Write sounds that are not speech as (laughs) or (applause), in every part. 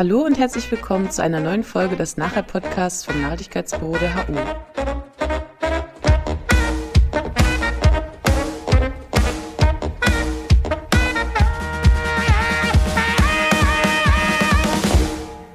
Hallo und herzlich willkommen zu einer neuen Folge des Nachher-Podcasts vom Nachhaltigkeitsbüro der HU.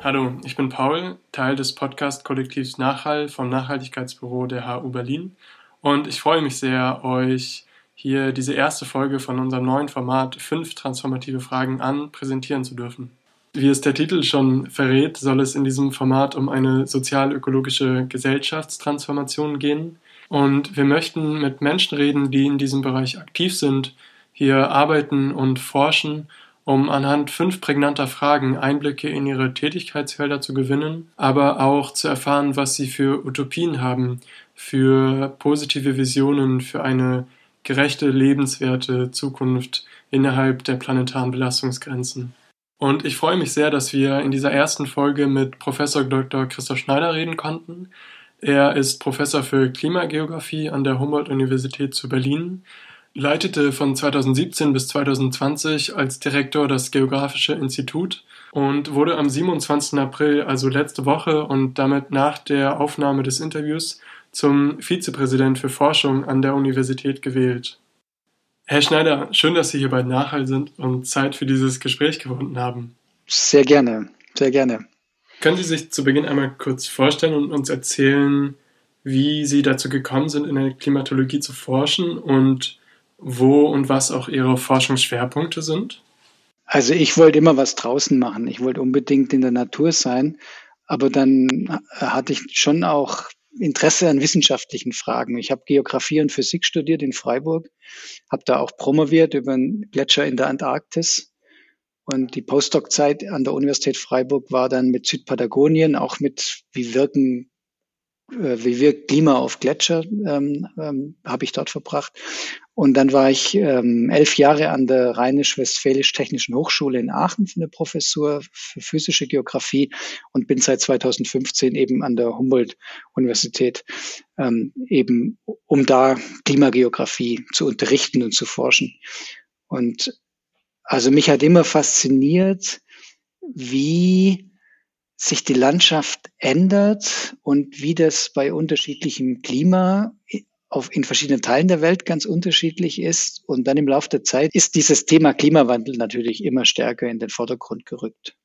Hallo, ich bin Paul, Teil des Podcast-Kollektivs Nachhall vom Nachhaltigkeitsbüro der HU Berlin und ich freue mich sehr, euch hier diese erste Folge von unserem neuen Format fünf transformative Fragen an präsentieren zu dürfen. Wie es der Titel schon verrät, soll es in diesem Format um eine sozial-ökologische Gesellschaftstransformation gehen. Und wir möchten mit Menschen reden, die in diesem Bereich aktiv sind, hier arbeiten und forschen um anhand fünf prägnanter Fragen Einblicke in ihre Tätigkeitsfelder zu gewinnen, aber auch zu erfahren, was sie für Utopien haben, für positive Visionen, für eine gerechte, lebenswerte Zukunft innerhalb der planetaren Belastungsgrenzen. Und ich freue mich sehr, dass wir in dieser ersten Folge mit Professor Dr. Christoph Schneider reden konnten. Er ist Professor für Klimageografie an der Humboldt-Universität zu Berlin leitete von 2017 bis 2020 als Direktor das Geografische Institut und wurde am 27. April, also letzte Woche und damit nach der Aufnahme des Interviews, zum Vizepräsident für Forschung an der Universität gewählt. Herr Schneider, schön, dass Sie hier bei Nachhall sind und Zeit für dieses Gespräch gefunden haben. Sehr gerne, sehr gerne. Können Sie sich zu Beginn einmal kurz vorstellen und uns erzählen, wie Sie dazu gekommen sind, in der Klimatologie zu forschen und wo und was auch Ihre Forschungsschwerpunkte sind? Also ich wollte immer was draußen machen. Ich wollte unbedingt in der Natur sein. Aber dann hatte ich schon auch Interesse an wissenschaftlichen Fragen. Ich habe Geografie und Physik studiert in Freiburg, habe da auch promoviert über einen Gletscher in der Antarktis. Und die Postdoc-Zeit an der Universität Freiburg war dann mit Südpatagonien, auch mit, wie wirken äh, wie wirkt Klima auf Gletscher, ähm, ähm, habe ich dort verbracht. Und dann war ich ähm, elf Jahre an der Rheinisch-Westfälisch-Technischen Hochschule in Aachen für eine Professur für physische Geografie und bin seit 2015 eben an der Humboldt-Universität, ähm, eben um da Klimageografie zu unterrichten und zu forschen. Und also mich hat immer fasziniert, wie sich die Landschaft ändert und wie das bei unterschiedlichem Klima auf, in verschiedenen Teilen der Welt ganz unterschiedlich ist. Und dann im Laufe der Zeit ist dieses Thema Klimawandel natürlich immer stärker in den Vordergrund gerückt.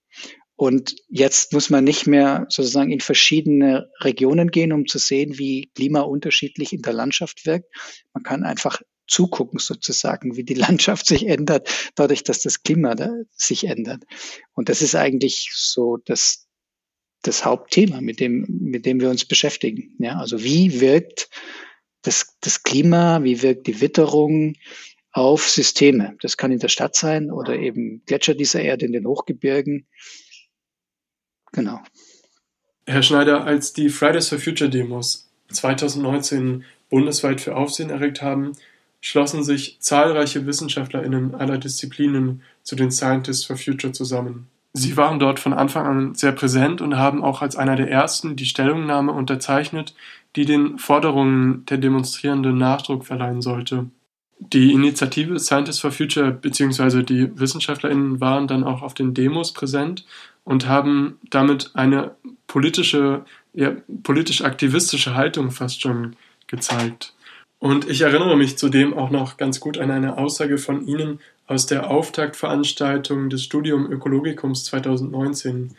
Und jetzt muss man nicht mehr sozusagen in verschiedene Regionen gehen, um zu sehen, wie Klima unterschiedlich in der Landschaft wirkt. Man kann einfach zugucken sozusagen, wie die (laughs) Landschaft sich ändert, dadurch, dass das Klima da sich ändert. Und das ist eigentlich so das, das Hauptthema, mit dem, mit dem wir uns beschäftigen. Ja, also wie wirkt das, das Klima, wie wirkt die Witterung auf Systeme. Das kann in der Stadt sein oder eben Gletscher dieser Erde in den Hochgebirgen. Genau. Herr Schneider, als die Fridays for Future Demos 2019 bundesweit für Aufsehen erregt haben, schlossen sich zahlreiche WissenschaftlerInnen aller Disziplinen zu den Scientists for Future zusammen. Sie waren dort von Anfang an sehr präsent und haben auch als einer der ersten die Stellungnahme unterzeichnet, die den Forderungen der Demonstrierenden Nachdruck verleihen sollte. Die Initiative Scientists for Future bzw. die WissenschaftlerInnen waren dann auch auf den Demos präsent und haben damit eine politische, ja, politisch-aktivistische Haltung fast schon gezeigt. Und ich erinnere mich zudem auch noch ganz gut an eine Aussage von Ihnen aus der Auftaktveranstaltung des Studium Ökologikums 2019.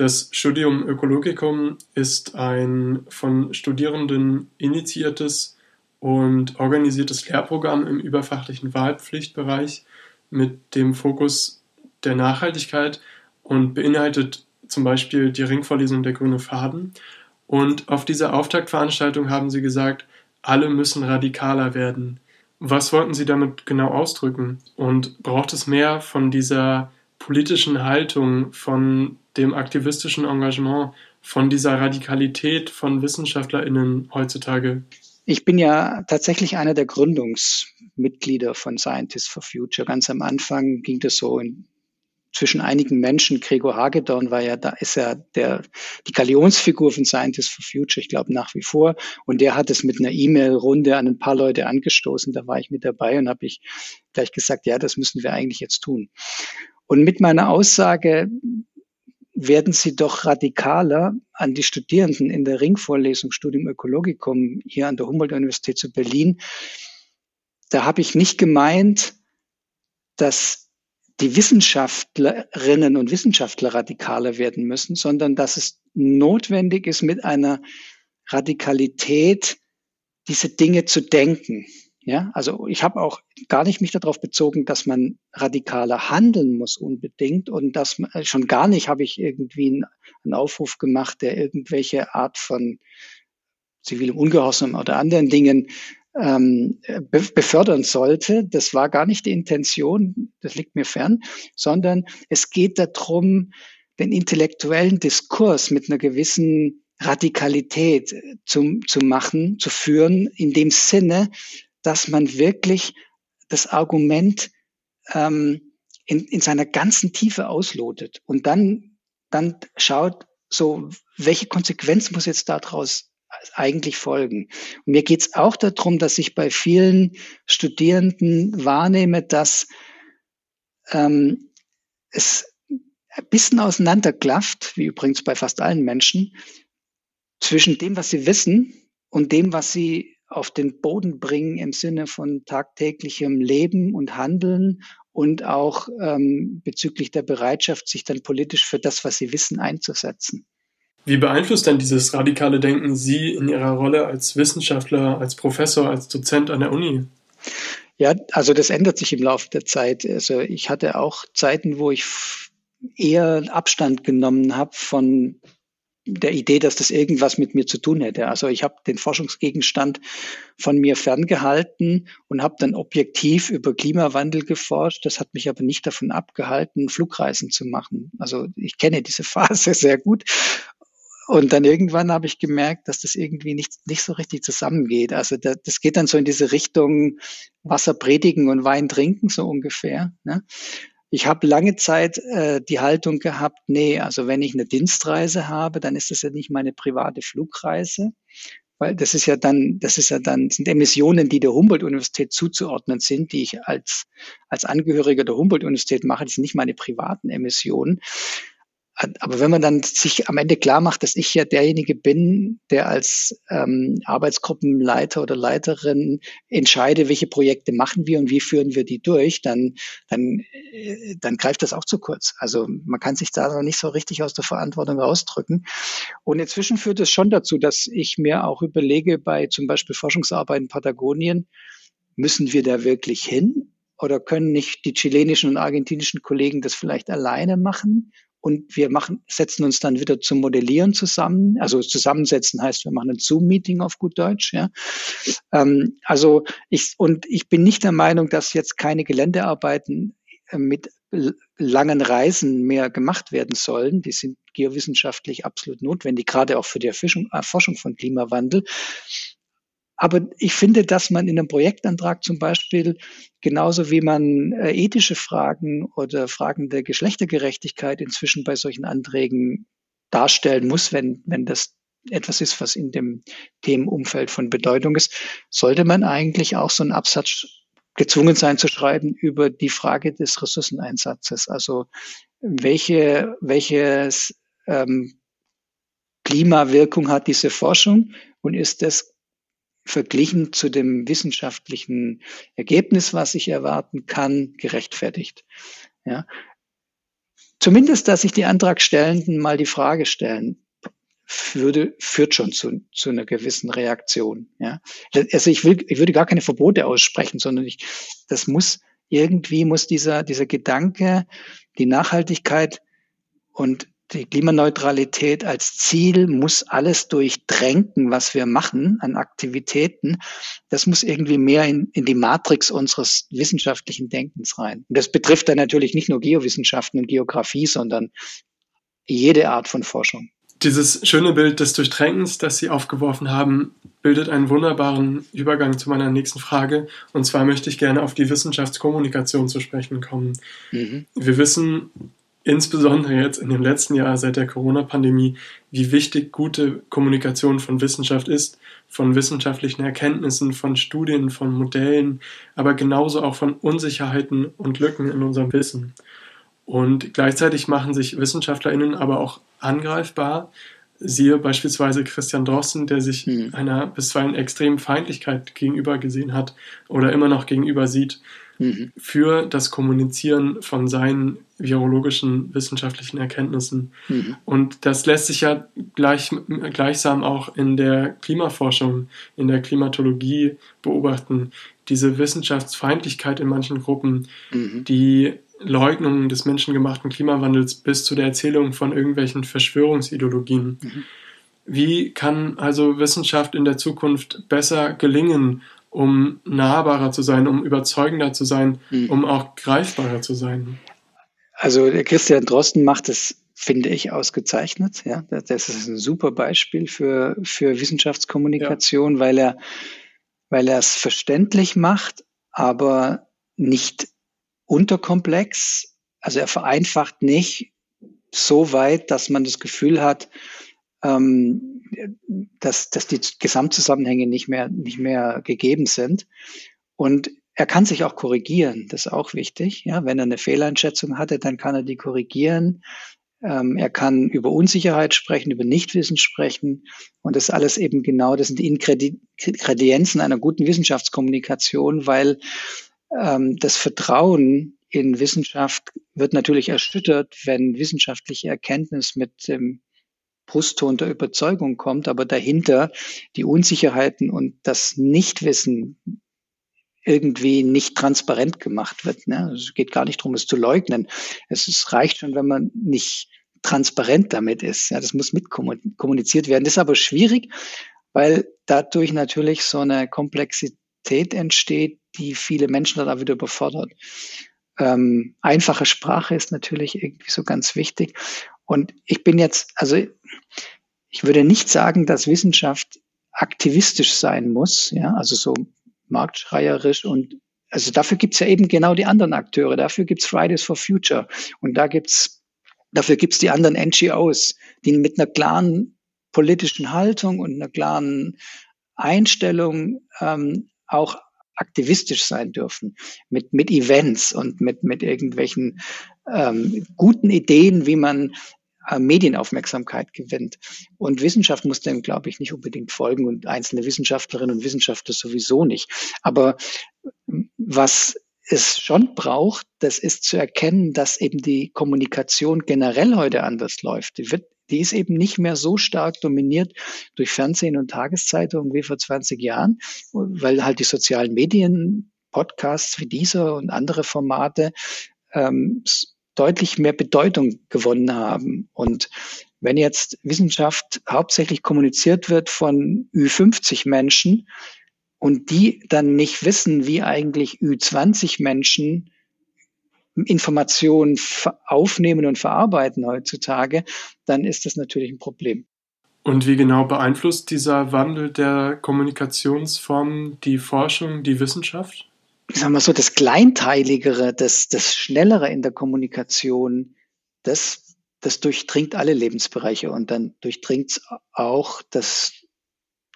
Das Studium Ökologicum ist ein von Studierenden initiiertes und organisiertes Lehrprogramm im überfachlichen Wahlpflichtbereich mit dem Fokus der Nachhaltigkeit und beinhaltet zum Beispiel die Ringvorlesung der Grüne Faden. Und auf dieser Auftaktveranstaltung haben sie gesagt, alle müssen radikaler werden. Was wollten Sie damit genau ausdrücken? Und braucht es mehr von dieser politischen Haltung, von dem aktivistischen Engagement, von dieser Radikalität von WissenschaftlerInnen heutzutage? Ich bin ja tatsächlich einer der Gründungsmitglieder von Scientists for Future. Ganz am Anfang ging das so in, zwischen einigen Menschen. Gregor Hagedorn war ja, da ist ja der, die Galionsfigur von Scientists for Future, ich glaube nach wie vor. Und der hat es mit einer E-Mail-Runde an ein paar Leute angestoßen. Da war ich mit dabei und habe ich gleich gesagt, ja, das müssen wir eigentlich jetzt tun. Und mit meiner Aussage werden sie doch radikaler an die Studierenden in der Ringvorlesung Studium Ökologicum hier an der Humboldt-Universität zu Berlin. Da habe ich nicht gemeint, dass die Wissenschaftlerinnen und Wissenschaftler radikaler werden müssen, sondern dass es notwendig ist, mit einer Radikalität diese Dinge zu denken. Ja, also ich habe auch gar nicht mich darauf bezogen, dass man radikaler handeln muss unbedingt und dass man, äh, schon gar nicht habe ich irgendwie einen, Aufruf gemacht, der irgendwelche Art von zivilem Ungehorsam oder anderen Dingen ähm, befördern sollte. Das war gar nicht die Intention, das liegt mir fern, sondern es geht darum, den intellektuellen Diskurs mit einer gewissen Radikalität zu, zu machen, zu führen, in dem Sinne, dass man wirklich das Argument ähm, in, in seiner ganzen Tiefe auslotet und dann, dann schaut, so, welche Konsequenz muss jetzt daraus eigentlich folgen? Und mir geht es auch darum, dass ich bei vielen Studierenden wahrnehme, dass ähm, es ein bisschen auseinanderklafft, wie übrigens bei fast allen Menschen, zwischen dem, was sie wissen und dem, was sie auf den Boden bringen im Sinne von tagtäglichem Leben und Handeln und auch ähm, bezüglich der Bereitschaft, sich dann politisch für das, was sie wissen, einzusetzen. Wie beeinflusst denn dieses radikale Denken Sie in Ihrer Rolle als Wissenschaftler, als Professor, als Dozent an der Uni? Ja, also das ändert sich im Laufe der Zeit. Also ich hatte auch Zeiten, wo ich eher Abstand genommen habe von der Idee, dass das irgendwas mit mir zu tun hätte. Also ich habe den Forschungsgegenstand von mir ferngehalten und habe dann objektiv über Klimawandel geforscht. Das hat mich aber nicht davon abgehalten, Flugreisen zu machen. Also ich kenne diese (laughs) Phase sehr gut. Und dann irgendwann habe ich gemerkt, dass das irgendwie nicht, nicht so richtig zusammengeht. Also da, das geht dann so in diese Richtung Wasser predigen und Wein trinken, so ungefähr. Ne? Ich habe lange Zeit äh, die Haltung gehabt, nee, also wenn ich eine Dienstreise habe, dann ist das ja nicht meine private Flugreise, weil das ist ja dann, das ist ja dann, sind Emissionen, die der Humboldt-Universität zuzuordnen sind, die ich als, als Angehöriger der Humboldt-Universität mache, das sind nicht meine privaten Emissionen. Aber wenn man dann sich am Ende klar macht, dass ich ja derjenige bin, der als ähm, Arbeitsgruppenleiter oder Leiterin entscheide, welche Projekte machen wir und wie führen wir die durch, dann, dann, äh, dann greift das auch zu kurz. Also man kann sich da noch nicht so richtig aus der Verantwortung rausdrücken. Und inzwischen führt es schon dazu, dass ich mir auch überlege, bei zum Beispiel Forschungsarbeit in Patagonien, müssen wir da wirklich hin? Oder können nicht die chilenischen und argentinischen Kollegen das vielleicht alleine machen? Und wir machen, setzen uns dann wieder zum Modellieren zusammen. Also zusammensetzen heißt, wir machen ein Zoom-Meeting auf gut Deutsch. Ja. Ähm, also ich und ich bin nicht der Meinung, dass jetzt keine Geländearbeiten äh, mit langen Reisen mehr gemacht werden sollen. Die sind geowissenschaftlich absolut notwendig, gerade auch für die Erforschung, Erforschung von Klimawandel. Aber ich finde, dass man in einem Projektantrag zum Beispiel genauso wie man äh, ethische Fragen oder Fragen der Geschlechtergerechtigkeit inzwischen bei solchen Anträgen darstellen muss, wenn, wenn das etwas ist, was in dem Themenumfeld von Bedeutung ist, sollte man eigentlich auch so einen Absatz gezwungen sein zu schreiben über die Frage des Ressourceneinsatzes. Also welche, welches ähm, Klimawirkung hat diese Forschung und ist das verglichen zu dem wissenschaftlichen Ergebnis, was ich erwarten kann, gerechtfertigt. Ja. Zumindest, dass sich die Antragstellenden mal die Frage stellen, würde, führt schon zu, zu einer gewissen Reaktion. Ja. Also ich, will, ich würde gar keine Verbote aussprechen, sondern ich, das muss irgendwie muss dieser, dieser Gedanke, die Nachhaltigkeit und die Klimaneutralität als Ziel muss alles durchdrängen, was wir machen an Aktivitäten. Das muss irgendwie mehr in, in die Matrix unseres wissenschaftlichen Denkens rein. Und das betrifft dann natürlich nicht nur Geowissenschaften und Geografie, sondern jede Art von Forschung. Dieses schöne Bild des Durchdrängens, das Sie aufgeworfen haben, bildet einen wunderbaren Übergang zu meiner nächsten Frage. Und zwar möchte ich gerne auf die Wissenschaftskommunikation zu sprechen kommen. Mhm. Wir wissen, insbesondere jetzt in dem letzten Jahr seit der Corona-Pandemie, wie wichtig gute Kommunikation von Wissenschaft ist, von wissenschaftlichen Erkenntnissen, von Studien, von Modellen, aber genauso auch von Unsicherheiten und Lücken in unserem Wissen. Und gleichzeitig machen sich WissenschaftlerInnen aber auch angreifbar. Siehe beispielsweise Christian Drosten, der sich mhm. einer bisweilen extremen Feindlichkeit gegenüber gesehen hat oder immer noch gegenüber sieht mhm. für das Kommunizieren von seinen virologischen wissenschaftlichen Erkenntnissen. Mhm. Und das lässt sich ja gleich, gleichsam auch in der Klimaforschung, in der Klimatologie beobachten. Diese Wissenschaftsfeindlichkeit in manchen Gruppen, mhm. die Leugnung des menschengemachten Klimawandels bis zu der Erzählung von irgendwelchen Verschwörungsideologien. Mhm. Wie kann also Wissenschaft in der Zukunft besser gelingen, um nahbarer zu sein, um überzeugender zu sein, mhm. um auch greifbarer zu sein? Also Christian Drosten macht es, finde ich, ausgezeichnet. Ja, das ist ein super Beispiel für, für Wissenschaftskommunikation, ja. weil er, weil er es verständlich macht, aber nicht unterkomplex. Also er vereinfacht nicht so weit, dass man das Gefühl hat, ähm, dass, dass die Gesamtzusammenhänge nicht mehr, nicht mehr gegeben sind. Und er kann sich auch korrigieren, das ist auch wichtig. Ja, wenn er eine Fehleinschätzung hatte, dann kann er die korrigieren. Ähm, er kann über Unsicherheit sprechen, über Nichtwissen sprechen. Und das alles eben genau, das sind die Ingredienzen einer guten Wissenschaftskommunikation, weil ähm, das Vertrauen in Wissenschaft wird natürlich erschüttert, wenn wissenschaftliche Erkenntnis mit dem Brustton der Überzeugung kommt, aber dahinter die Unsicherheiten und das Nichtwissen irgendwie nicht transparent gemacht wird. Ne? Es geht gar nicht darum, es zu leugnen. Es, es reicht schon, wenn man nicht transparent damit ist. Ja, das muss mitkommuniziert werden. Das ist aber schwierig, weil dadurch natürlich so eine Komplexität entsteht, die viele Menschen dann auch wieder überfordert. Ähm, einfache Sprache ist natürlich irgendwie so ganz wichtig. Und ich bin jetzt, also ich würde nicht sagen, dass Wissenschaft aktivistisch sein muss, ja, also so marktschreierisch und also dafür gibt's ja eben genau die anderen Akteure. Dafür gibt's Fridays for Future und da gibt's dafür gibt's die anderen NGOs, die mit einer klaren politischen Haltung und einer klaren Einstellung ähm, auch aktivistisch sein dürfen, mit, mit Events und mit, mit irgendwelchen ähm, guten Ideen, wie man Medienaufmerksamkeit gewinnt. Und Wissenschaft muss dem, glaube ich, nicht unbedingt folgen und einzelne Wissenschaftlerinnen und Wissenschaftler sowieso nicht. Aber was es schon braucht, das ist zu erkennen, dass eben die Kommunikation generell heute anders läuft. Die wird die ist eben nicht mehr so stark dominiert durch Fernsehen und Tageszeitungen wie vor 20 Jahren, weil halt die sozialen Medien, Podcasts wie dieser und andere Formate ähm, deutlich mehr Bedeutung gewonnen haben. Und wenn jetzt Wissenschaft hauptsächlich kommuniziert wird von Ü50 Menschen und die dann nicht wissen, wie eigentlich Ü20 Menschen Informationen aufnehmen und verarbeiten heutzutage, dann ist das natürlich ein Problem. Und wie genau beeinflusst dieser Wandel der Kommunikationsformen die Forschung, die Wissenschaft? Sagen wir so, das Kleinteiligere, das, das Schnellere in der Kommunikation, das, das durchdringt alle Lebensbereiche und dann durchdringt es auch das,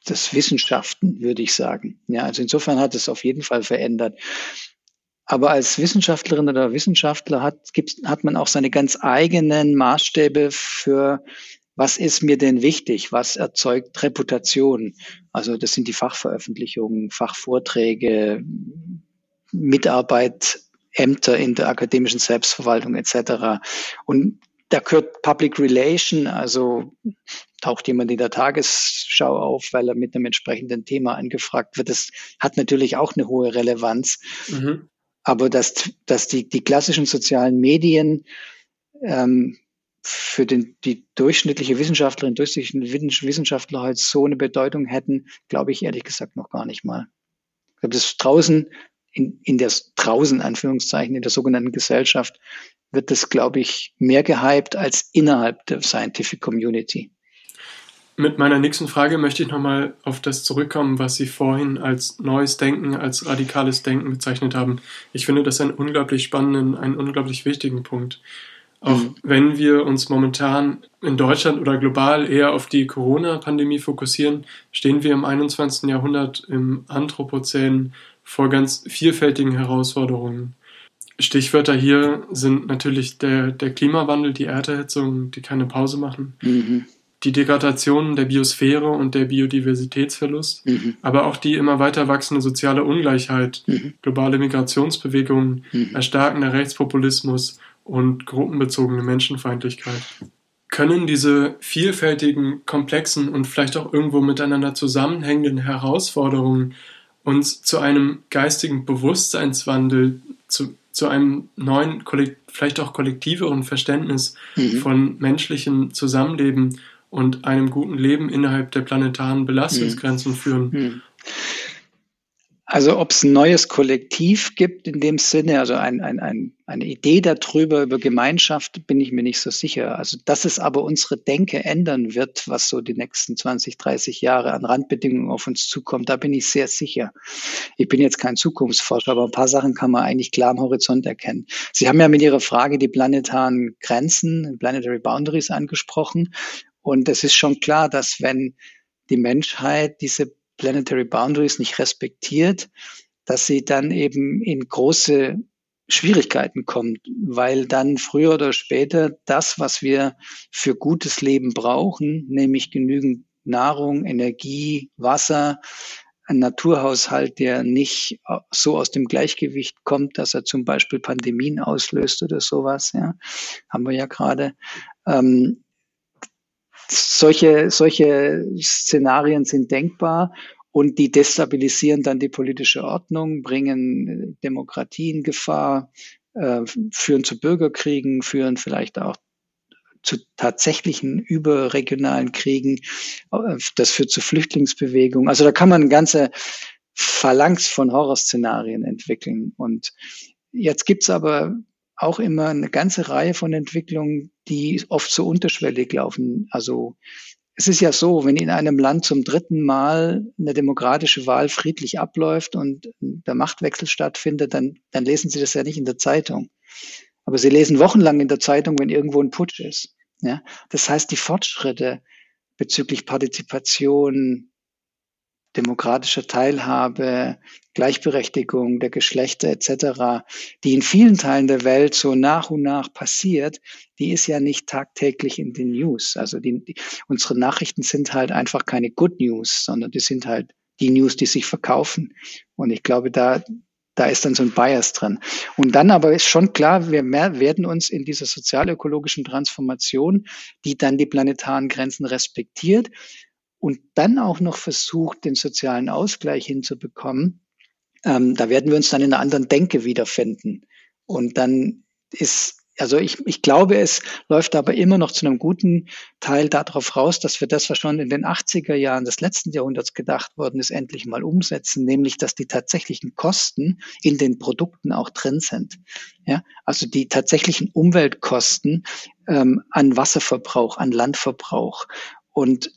das Wissenschaften, würde ich sagen. Ja, also insofern hat es auf jeden Fall verändert. Aber als Wissenschaftlerin oder Wissenschaftler hat, gibt's, hat man auch seine ganz eigenen Maßstäbe für, was ist mir denn wichtig? Was erzeugt Reputation? Also das sind die Fachveröffentlichungen, Fachvorträge, Mitarbeit, Ämter in der akademischen Selbstverwaltung etc. Und da gehört Public Relation, also taucht jemand in der Tagesschau auf, weil er mit einem entsprechenden Thema angefragt wird. Das hat natürlich auch eine hohe Relevanz. Mhm. Aber dass, dass die, die klassischen sozialen Medien ähm, für den, die durchschnittliche Wissenschaftlerin, durchschnittliche Wissenschaftler halt so eine Bedeutung hätten, glaube ich ehrlich gesagt noch gar nicht mal. Ich glaube, das draußen, in, in der draußen, Anführungszeichen, in der sogenannten Gesellschaft, wird das, glaube ich, mehr gehypt als innerhalb der Scientific Community. Mit meiner nächsten Frage möchte ich nochmal auf das zurückkommen, was Sie vorhin als neues Denken, als radikales Denken bezeichnet haben. Ich finde das einen unglaublich spannenden, einen unglaublich wichtigen Punkt. Auch mhm. wenn wir uns momentan in Deutschland oder global eher auf die Corona-Pandemie fokussieren, stehen wir im 21. Jahrhundert im Anthropozän vor ganz vielfältigen Herausforderungen. Stichwörter hier sind natürlich der, der Klimawandel, die Erderhitzung, die keine Pause machen, mhm. die Degradation der Biosphäre und der Biodiversitätsverlust, mhm. aber auch die immer weiter wachsende soziale Ungleichheit, mhm. globale Migrationsbewegungen, mhm. erstarkender Rechtspopulismus und gruppenbezogene Menschenfeindlichkeit. Können diese vielfältigen, komplexen und vielleicht auch irgendwo miteinander zusammenhängenden Herausforderungen uns zu einem geistigen Bewusstseinswandel, zu, zu einem neuen, vielleicht auch kollektiveren Verständnis mhm. von menschlichem Zusammenleben und einem guten Leben innerhalb der planetaren Belastungsgrenzen mhm. führen. Mhm. Also ob es ein neues Kollektiv gibt in dem Sinne, also ein, ein, ein, eine Idee darüber, über Gemeinschaft, bin ich mir nicht so sicher. Also dass es aber unsere Denke ändern wird, was so die nächsten 20, 30 Jahre an Randbedingungen auf uns zukommt, da bin ich sehr sicher. Ich bin jetzt kein Zukunftsforscher, aber ein paar Sachen kann man eigentlich klar am Horizont erkennen. Sie haben ja mit Ihrer Frage die planetaren Grenzen, Planetary Boundaries angesprochen. Und es ist schon klar, dass wenn die Menschheit diese Planetary Boundaries nicht respektiert, dass sie dann eben in große Schwierigkeiten kommt, weil dann früher oder später das, was wir für gutes Leben brauchen, nämlich genügend Nahrung, Energie, Wasser, ein Naturhaushalt, der nicht so aus dem Gleichgewicht kommt, dass er zum Beispiel Pandemien auslöst oder sowas, ja, haben wir ja gerade. Ähm, solche, solche Szenarien sind denkbar und die destabilisieren dann die politische Ordnung, bringen Demokratie in Gefahr, äh, führen zu Bürgerkriegen, führen vielleicht auch zu tatsächlichen überregionalen Kriegen. Äh, das führt zu Flüchtlingsbewegungen. Also da kann man eine ganze Phalanx von Horrorszenarien entwickeln. Und jetzt gibt's aber auch immer eine ganze Reihe von Entwicklungen, die oft so unterschwellig laufen. Also es ist ja so, wenn in einem Land zum dritten Mal eine demokratische Wahl friedlich abläuft und der Machtwechsel stattfindet, dann, dann lesen Sie das ja nicht in der Zeitung. Aber Sie lesen wochenlang in der Zeitung, wenn irgendwo ein Putsch ist. Ja? Das heißt, die Fortschritte bezüglich Partizipation, demokratischer Teilhabe, Gleichberechtigung der Geschlechter etc., die in vielen Teilen der Welt so nach und nach passiert, die ist ja nicht tagtäglich in den News. Also die, die, unsere Nachrichten sind halt einfach keine Good News, sondern die sind halt die News, die sich verkaufen. Und ich glaube, da, da ist dann so ein Bias drin. Und dann aber ist schon klar, wir mehr, werden uns in dieser sozialökologischen Transformation, die dann die planetaren Grenzen respektiert, und dann auch noch versucht, den sozialen Ausgleich hinzubekommen, ähm, da werden wir uns dann in einer anderen Denke wiederfinden. Und dann ist, also ich, ich glaube, es läuft aber immer noch zu einem guten Teil darauf raus, dass wir das, was schon in den 80er Jahren des letzten Jahrhunderts gedacht worden ist, endlich mal umsetzen, nämlich, dass die tatsächlichen Kosten in den Produkten auch drin sind. Ja, also die tatsächlichen Umweltkosten ähm, an Wasserverbrauch, an Landverbrauch. Und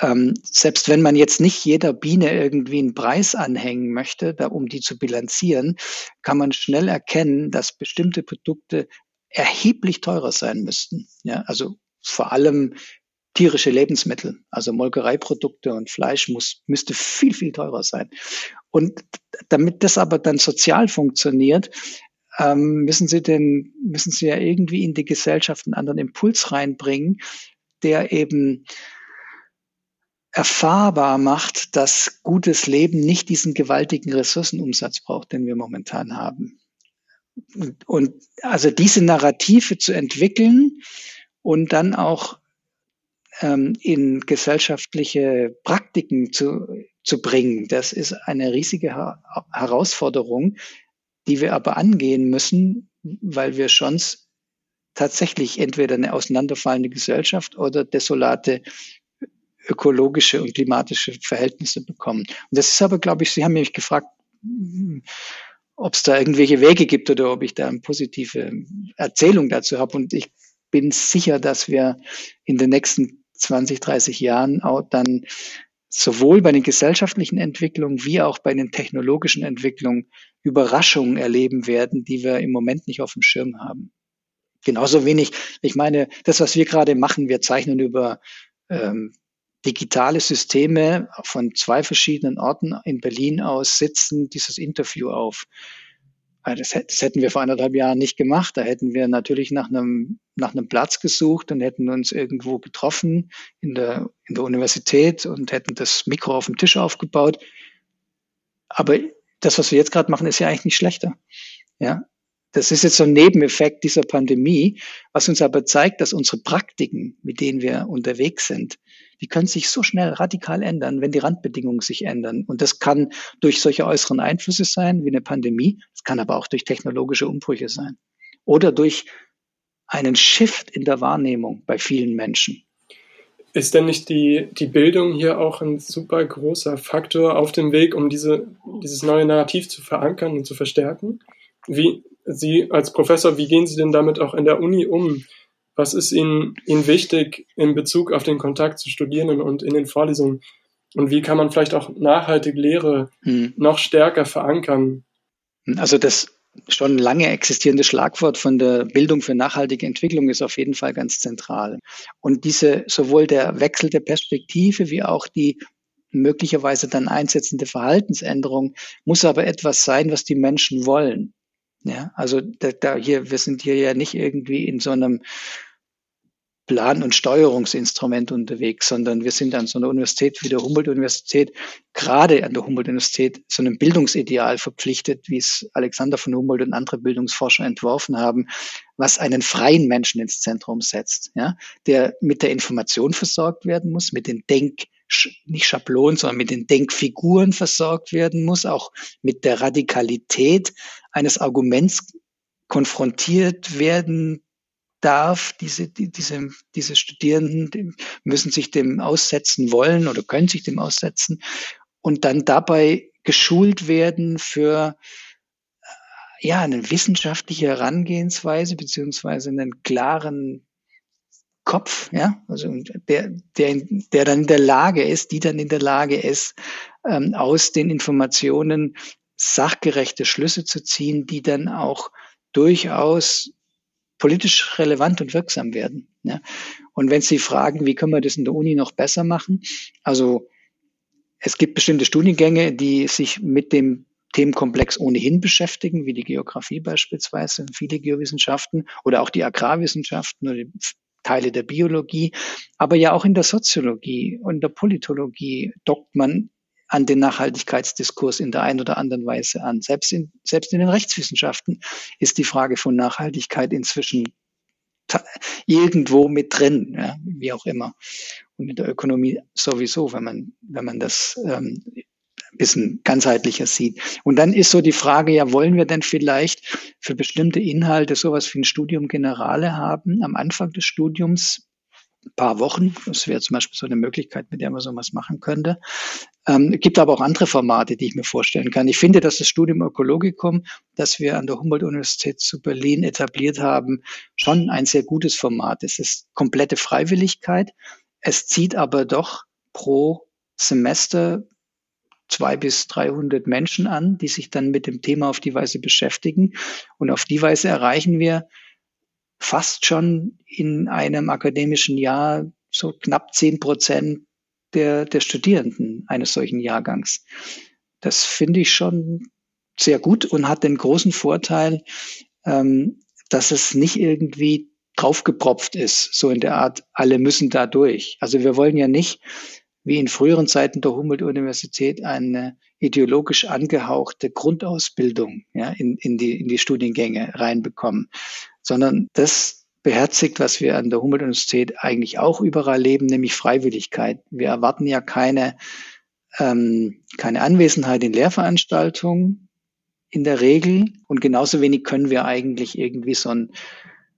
ähm, selbst wenn man jetzt nicht jeder Biene irgendwie einen Preis anhängen möchte, da, um die zu bilanzieren, kann man schnell erkennen, dass bestimmte Produkte erheblich teurer sein müssten. Ja, also vor allem tierische Lebensmittel, also Molkereiprodukte und Fleisch muss, müsste viel, viel teurer sein. Und damit das aber dann sozial funktioniert, ähm, müssen Sie denn, müssen Sie ja irgendwie in die Gesellschaft einen anderen Impuls reinbringen, der eben erfahrbar macht, dass gutes Leben nicht diesen gewaltigen Ressourcenumsatz braucht, den wir momentan haben. Und also diese Narrative zu entwickeln und dann auch ähm, in gesellschaftliche Praktiken zu, zu bringen, das ist eine riesige ha Herausforderung, die wir aber angehen müssen, weil wir sonst tatsächlich entweder eine auseinanderfallende Gesellschaft oder desolate ökologische und klimatische Verhältnisse bekommen. Und das ist aber, glaube ich, Sie haben mich gefragt, ob es da irgendwelche Wege gibt oder ob ich da eine positive Erzählung dazu habe. Und ich bin sicher, dass wir in den nächsten 20, 30 Jahren auch dann sowohl bei den gesellschaftlichen Entwicklungen wie auch bei den technologischen Entwicklungen Überraschungen erleben werden, die wir im Moment nicht auf dem Schirm haben. Genauso wenig, ich meine, das, was wir gerade machen, wir zeichnen über ähm, digitale Systeme von zwei verschiedenen Orten in Berlin aus sitzen dieses Interview auf. das, das hätten wir vor anderthalb Jahren nicht gemacht. Da hätten wir natürlich nach einem, nach einem Platz gesucht und hätten uns irgendwo getroffen in der, in der Universität und hätten das Mikro auf dem Tisch aufgebaut. Aber das, was wir jetzt gerade machen, ist ja eigentlich nicht schlechter. Ja, das ist jetzt so ein Nebeneffekt dieser Pandemie, was uns aber zeigt, dass unsere Praktiken, mit denen wir unterwegs sind, die können sich so schnell radikal ändern, wenn die Randbedingungen sich ändern. Und das kann durch solche äußeren Einflüsse sein, wie eine Pandemie. Es kann aber auch durch technologische Umbrüche sein. Oder durch einen Shift in der Wahrnehmung bei vielen Menschen. Ist denn nicht die, die Bildung hier auch ein super großer Faktor auf dem Weg, um diese, dieses neue Narrativ zu verankern und zu verstärken? Wie Sie als Professor, wie gehen Sie denn damit auch in der Uni um? Was ist Ihnen, Ihnen wichtig in Bezug auf den Kontakt zu Studierenden und in den Vorlesungen? Und wie kann man vielleicht auch nachhaltig Lehre hm. noch stärker verankern? Also das schon lange existierende Schlagwort von der Bildung für nachhaltige Entwicklung ist auf jeden Fall ganz zentral. Und diese sowohl der Wechsel der Perspektive wie auch die möglicherweise dann einsetzende Verhaltensänderung muss aber etwas sein, was die Menschen wollen. Ja, also da, da hier, wir sind hier ja nicht irgendwie in so einem Plan- und Steuerungsinstrument unterwegs, sondern wir sind an so einer Universität wie der Humboldt-Universität, gerade an der Humboldt-Universität, so einem Bildungsideal verpflichtet, wie es Alexander von Humboldt und andere Bildungsforscher entworfen haben, was einen freien Menschen ins Zentrum setzt, ja, der mit der Information versorgt werden muss, mit den Denk- nicht Schablonen, sondern mit den Denkfiguren versorgt werden muss, auch mit der Radikalität eines Arguments konfrontiert werden darf. Diese, die, diese, diese Studierenden müssen sich dem aussetzen wollen oder können sich dem aussetzen und dann dabei geschult werden für ja, eine wissenschaftliche Herangehensweise beziehungsweise einen klaren Kopf, ja, also der, der, der dann in der Lage ist, die dann in der Lage ist, ähm, aus den Informationen sachgerechte Schlüsse zu ziehen, die dann auch durchaus politisch relevant und wirksam werden. Ja. Und wenn Sie fragen, wie können wir das in der Uni noch besser machen? Also es gibt bestimmte Studiengänge, die sich mit dem Themenkomplex ohnehin beschäftigen, wie die Geografie beispielsweise, viele Geowissenschaften oder auch die Agrarwissenschaften oder Teile der Biologie, aber ja auch in der Soziologie und der Politologie dockt man an den Nachhaltigkeitsdiskurs in der einen oder anderen Weise an. Selbst in, selbst in den Rechtswissenschaften ist die Frage von Nachhaltigkeit inzwischen irgendwo mit drin, ja, wie auch immer. Und in der Ökonomie sowieso, wenn man, wenn man das ähm, bisschen ganzheitlicher sieht. Und dann ist so die Frage, ja, wollen wir denn vielleicht für bestimmte Inhalte sowas wie ein Studium Generale haben am Anfang des Studiums? Paar Wochen, das wäre zum Beispiel so eine Möglichkeit, mit der man sowas machen könnte. Ähm, es gibt aber auch andere Formate, die ich mir vorstellen kann. Ich finde, dass das Studium Ökologikum, das wir an der Humboldt-Universität zu Berlin etabliert haben, schon ein sehr gutes Format ist. Es ist komplette Freiwilligkeit. Es zieht aber doch pro Semester zwei bis 300 Menschen an, die sich dann mit dem Thema auf die Weise beschäftigen. Und auf die Weise erreichen wir fast schon in einem akademischen Jahr so knapp zehn Prozent der, der Studierenden eines solchen Jahrgangs. Das finde ich schon sehr gut und hat den großen Vorteil, ähm, dass es nicht irgendwie draufgepropft ist, so in der Art, alle müssen da durch. Also wir wollen ja nicht wie in früheren Zeiten der Humboldt-Universität eine ideologisch angehauchte Grundausbildung ja, in, in, die, in die Studiengänge reinbekommen, sondern das beherzigt, was wir an der Humboldt-Universität eigentlich auch überall leben, nämlich Freiwilligkeit. Wir erwarten ja keine, ähm, keine Anwesenheit in Lehrveranstaltungen in der Regel und genauso wenig können wir eigentlich irgendwie so ein,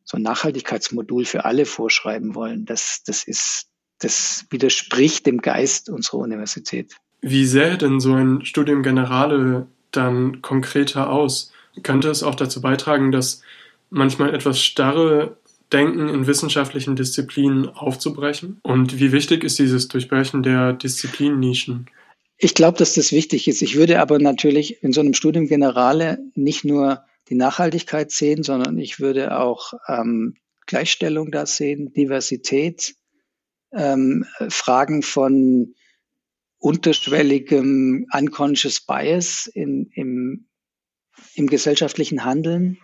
so ein Nachhaltigkeitsmodul für alle vorschreiben wollen. Das, das ist das widerspricht dem Geist unserer Universität. Wie sähe denn so ein Studium Generale dann konkreter aus? Könnte es auch dazu beitragen, dass manchmal etwas starre Denken in wissenschaftlichen Disziplinen aufzubrechen? Und wie wichtig ist dieses Durchbrechen der Disziplinnischen? Ich glaube, dass das wichtig ist. Ich würde aber natürlich in so einem Studium Generale nicht nur die Nachhaltigkeit sehen, sondern ich würde auch ähm, Gleichstellung da sehen, Diversität, ähm, Fragen von unterschwelligem unconscious bias in, im im gesellschaftlichen Handeln,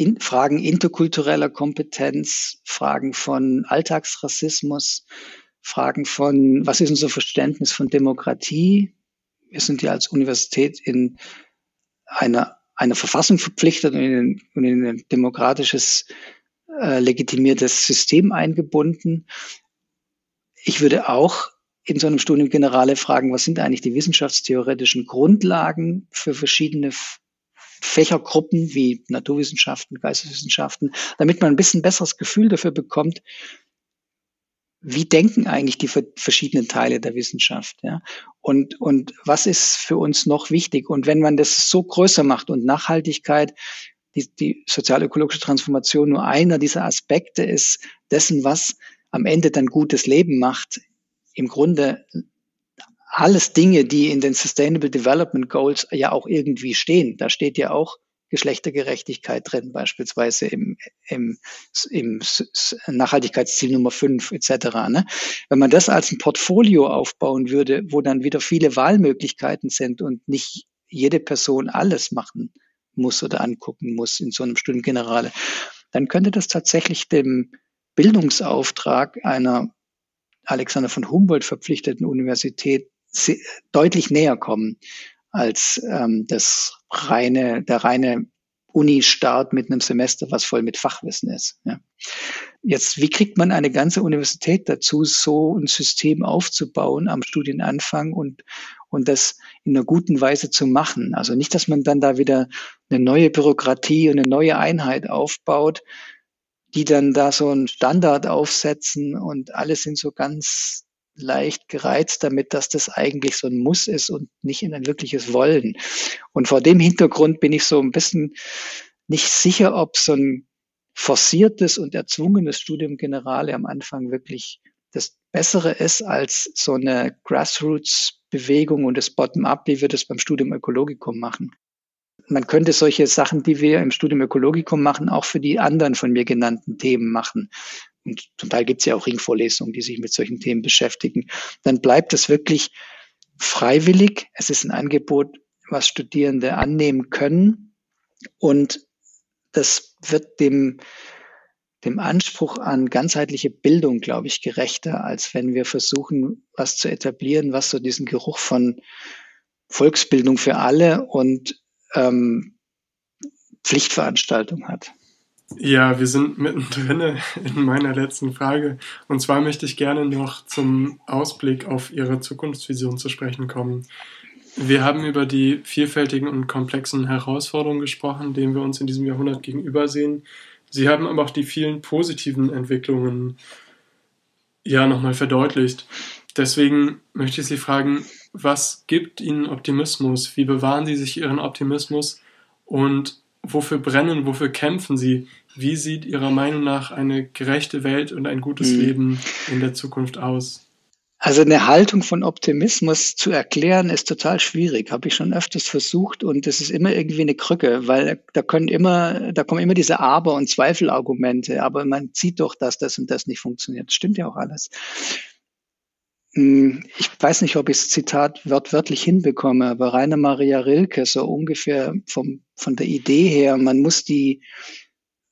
in, Fragen interkultureller Kompetenz, Fragen von Alltagsrassismus, Fragen von, was ist unser Verständnis von Demokratie? Wir sind ja als Universität in einer, einer Verfassung verpflichtet und in, und in ein demokratisches, äh, legitimiertes System eingebunden. Ich würde auch in so einem Studium Generale fragen, was sind eigentlich die wissenschaftstheoretischen Grundlagen für verschiedene Fächergruppen wie Naturwissenschaften, Geisteswissenschaften, damit man ein bisschen besseres Gefühl dafür bekommt, wie denken eigentlich die verschiedenen Teile der Wissenschaft, ja? Und, und was ist für uns noch wichtig? Und wenn man das so größer macht und Nachhaltigkeit, die, die sozialökologische Transformation nur einer dieser Aspekte ist dessen, was am Ende dann gutes Leben macht, im Grunde alles Dinge, die in den Sustainable Development Goals ja auch irgendwie stehen. Da steht ja auch Geschlechtergerechtigkeit drin, beispielsweise im, im, im Nachhaltigkeitsziel Nummer 5 etc. Ne? Wenn man das als ein Portfolio aufbauen würde, wo dann wieder viele Wahlmöglichkeiten sind und nicht jede Person alles machen muss oder angucken muss in so einem Studiengenerale, dann könnte das tatsächlich dem Bildungsauftrag einer Alexander von Humboldt verpflichteten Universität deutlich näher kommen als ähm, das reine, der reine Uni-Start mit einem Semester, was voll mit Fachwissen ist. Ja. Jetzt, wie kriegt man eine ganze Universität dazu, so ein System aufzubauen am Studienanfang und, und das in einer guten Weise zu machen? Also nicht, dass man dann da wieder eine neue Bürokratie und eine neue Einheit aufbaut, die dann da so einen Standard aufsetzen und alle sind so ganz leicht gereizt damit, dass das eigentlich so ein Muss ist und nicht in ein wirkliches Wollen. Und vor dem Hintergrund bin ich so ein bisschen nicht sicher, ob so ein forciertes und erzwungenes Studium Generale am Anfang wirklich das Bessere ist als so eine Grassroots-Bewegung und das Bottom-up, wie wir das beim Studium Ökologikum machen. Man könnte solche Sachen, die wir im Studium Ökologikum machen, auch für die anderen von mir genannten Themen machen und zum Teil gibt es ja auch Ringvorlesungen, die sich mit solchen Themen beschäftigen, dann bleibt es wirklich freiwillig. Es ist ein Angebot, was Studierende annehmen können. Und das wird dem, dem Anspruch an ganzheitliche Bildung, glaube ich, gerechter, als wenn wir versuchen, was zu etablieren, was so diesen Geruch von Volksbildung für alle und ähm, Pflichtveranstaltung hat. Ja, wir sind mittendrin (laughs) in meiner letzten Frage. Und zwar möchte ich gerne noch zum Ausblick auf Ihre Zukunftsvision zu sprechen kommen. Wir haben über die vielfältigen und komplexen Herausforderungen gesprochen, denen wir uns in diesem Jahrhundert gegenüber sehen. Sie haben aber auch die vielen positiven Entwicklungen ja nochmal verdeutlicht. Deswegen möchte ich Sie fragen, was gibt Ihnen Optimismus? Wie bewahren Sie sich Ihren Optimismus? Und wofür brennen, wofür kämpfen Sie? Wie sieht Ihrer Meinung nach eine gerechte Welt und ein gutes mhm. Leben in der Zukunft aus? Also eine Haltung von Optimismus zu erklären, ist total schwierig. Habe ich schon öfters versucht und das ist immer irgendwie eine Krücke, weil da können immer, da kommen immer diese Aber- und Zweifelargumente. Aber man sieht doch, dass das und das nicht funktioniert. Das stimmt ja auch alles. Hm, ich weiß nicht, ob ich das Zitat wörtlich hinbekomme, aber Rainer Maria Rilke, so ungefähr vom, von der Idee her, man muss die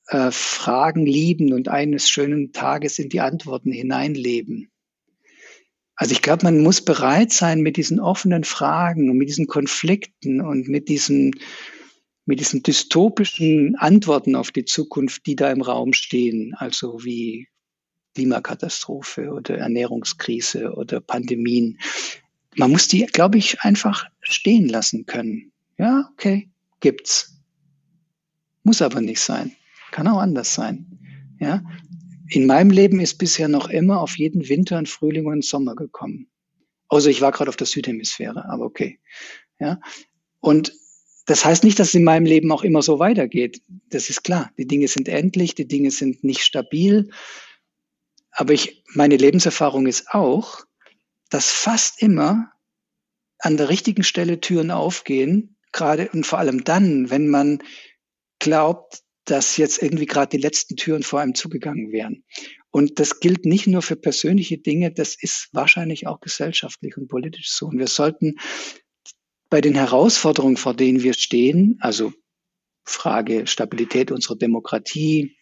äh, Fragen lieben und eines schönen Tages in die Antworten hineinleben. Also ich glaube, man muss bereit sein, mit diesen offenen Fragen und mit diesen Konflikten und mit diesen, mit diesen dystopischen Antworten auf die Zukunft, die da im Raum stehen, also wie Klimakatastrophe oder Ernährungskrise oder Pandemien. Man muss die, glaube ich, einfach stehen lassen können. Ja, okay, gibt's. Muss aber nicht sein. Kann auch anders sein. Ja, in meinem Leben ist bisher noch immer auf jeden Winter und Frühling und Sommer gekommen. Außer ich war gerade auf der Südhemisphäre, aber okay. Ja, und das heißt nicht, dass es in meinem Leben auch immer so weitergeht. Das ist klar. Die Dinge sind endlich, die Dinge sind nicht stabil. Aber ich, meine Lebenserfahrung ist auch, dass fast immer an der richtigen Stelle Türen aufgehen, gerade und vor allem dann, wenn man glaubt, dass jetzt irgendwie gerade die letzten Türen vor einem zugegangen wären. Und das gilt nicht nur für persönliche Dinge, das ist wahrscheinlich auch gesellschaftlich und politisch so. Und wir sollten bei den Herausforderungen, vor denen wir stehen, also Frage Stabilität unserer Demokratie,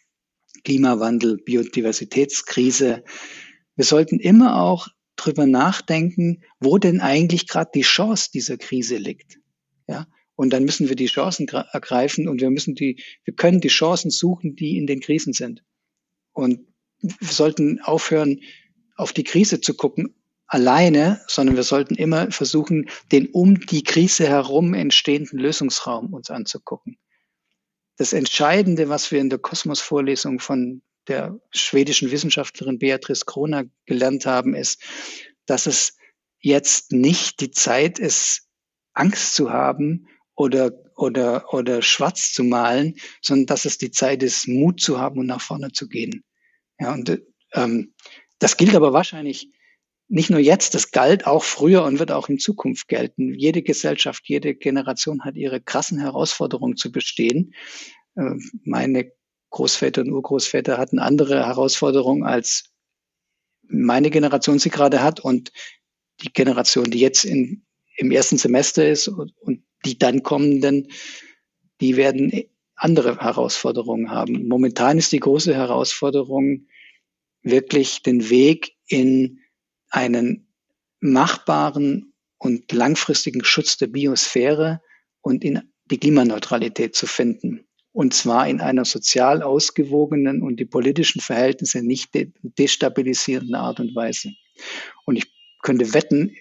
Klimawandel, Biodiversitätskrise, wir sollten immer auch drüber nachdenken, wo denn eigentlich gerade die Chance dieser Krise liegt. Ja, und dann müssen wir die Chancen ergreifen und wir müssen die, wir können die Chancen suchen, die in den Krisen sind. Und wir sollten aufhören, auf die Krise zu gucken alleine, sondern wir sollten immer versuchen, den um die Krise herum entstehenden Lösungsraum uns anzugucken. Das Entscheidende, was wir in der Kosmos-Vorlesung von der schwedischen Wissenschaftlerin Beatrice Krona gelernt haben, ist, dass es jetzt nicht die Zeit ist, Angst zu haben oder, oder, oder schwarz zu malen, sondern dass es die Zeit ist, Mut zu haben und nach vorne zu gehen. Ja, und ähm, das gilt aber wahrscheinlich nicht nur jetzt, das galt auch früher und wird auch in Zukunft gelten. Jede Gesellschaft, jede Generation hat ihre krassen Herausforderungen zu bestehen. Äh, meine Großväter und Urgroßväter hatten andere Herausforderungen als meine Generation sie gerade hat und die Generation, die jetzt in, im ersten Semester ist und, und die dann kommenden, die werden andere Herausforderungen haben. Momentan ist die große Herausforderung wirklich den Weg in einen machbaren und langfristigen Schutz der Biosphäre und in die Klimaneutralität zu finden. Und zwar in einer sozial ausgewogenen und die politischen Verhältnisse nicht destabilisierenden Art und Weise. Und ich könnte wetten,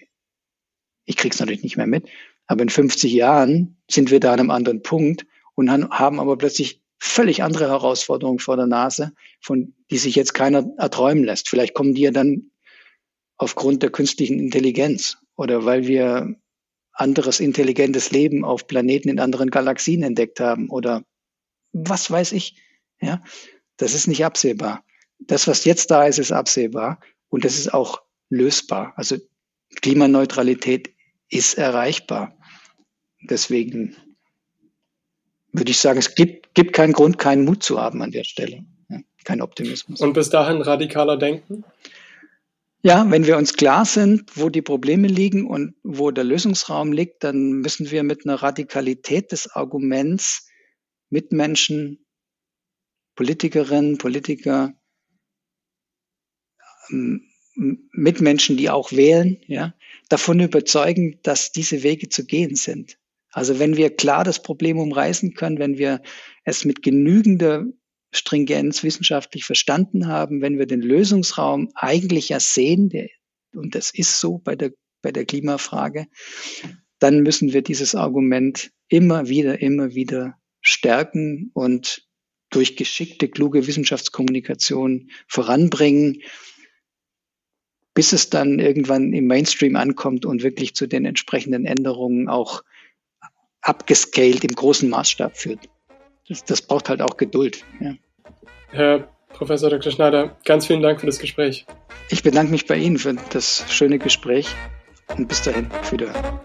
ich krieg's natürlich nicht mehr mit, aber in 50 Jahren sind wir da an einem anderen Punkt und haben aber plötzlich völlig andere Herausforderungen vor der Nase, von die sich jetzt keiner erträumen lässt. Vielleicht kommen die ja dann aufgrund der künstlichen Intelligenz oder weil wir anderes intelligentes Leben auf Planeten in anderen Galaxien entdeckt haben oder was weiß ich. Ja, das ist nicht absehbar. Das, was jetzt da ist, ist absehbar und das ist auch lösbar. Also Klimaneutralität ist erreichbar. Deswegen würde ich sagen, es gibt, gibt keinen Grund, keinen Mut zu haben an der Stelle. Ja, kein Optimismus. Und bis dahin radikaler Denken? Ja, wenn wir uns klar sind, wo die Probleme liegen und wo der Lösungsraum liegt, dann müssen wir mit einer Radikalität des Arguments Mitmenschen, Politikerinnen, Politiker, ähm, Mitmenschen, die auch wählen, ja, davon überzeugen, dass diese Wege zu gehen sind. Also wenn wir klar das Problem umreißen können, wenn wir es mit genügender Stringenz wissenschaftlich verstanden haben, wenn wir den Lösungsraum eigentlich ja sehen, der, und das ist so bei der, bei der Klimafrage, dann müssen wir dieses Argument immer wieder, immer wieder stärken und durch geschickte, kluge Wissenschaftskommunikation voranbringen, bis es dann irgendwann im Mainstream ankommt und wirklich zu den entsprechenden Änderungen auch abgescaled im großen Maßstab führt. Das, das braucht halt auch Geduld. Ja. Herr Professor Dr. Schneider, ganz vielen Dank für das Gespräch. Ich bedanke mich bei Ihnen für das schöne Gespräch und bis dahin, auf Wiederhören.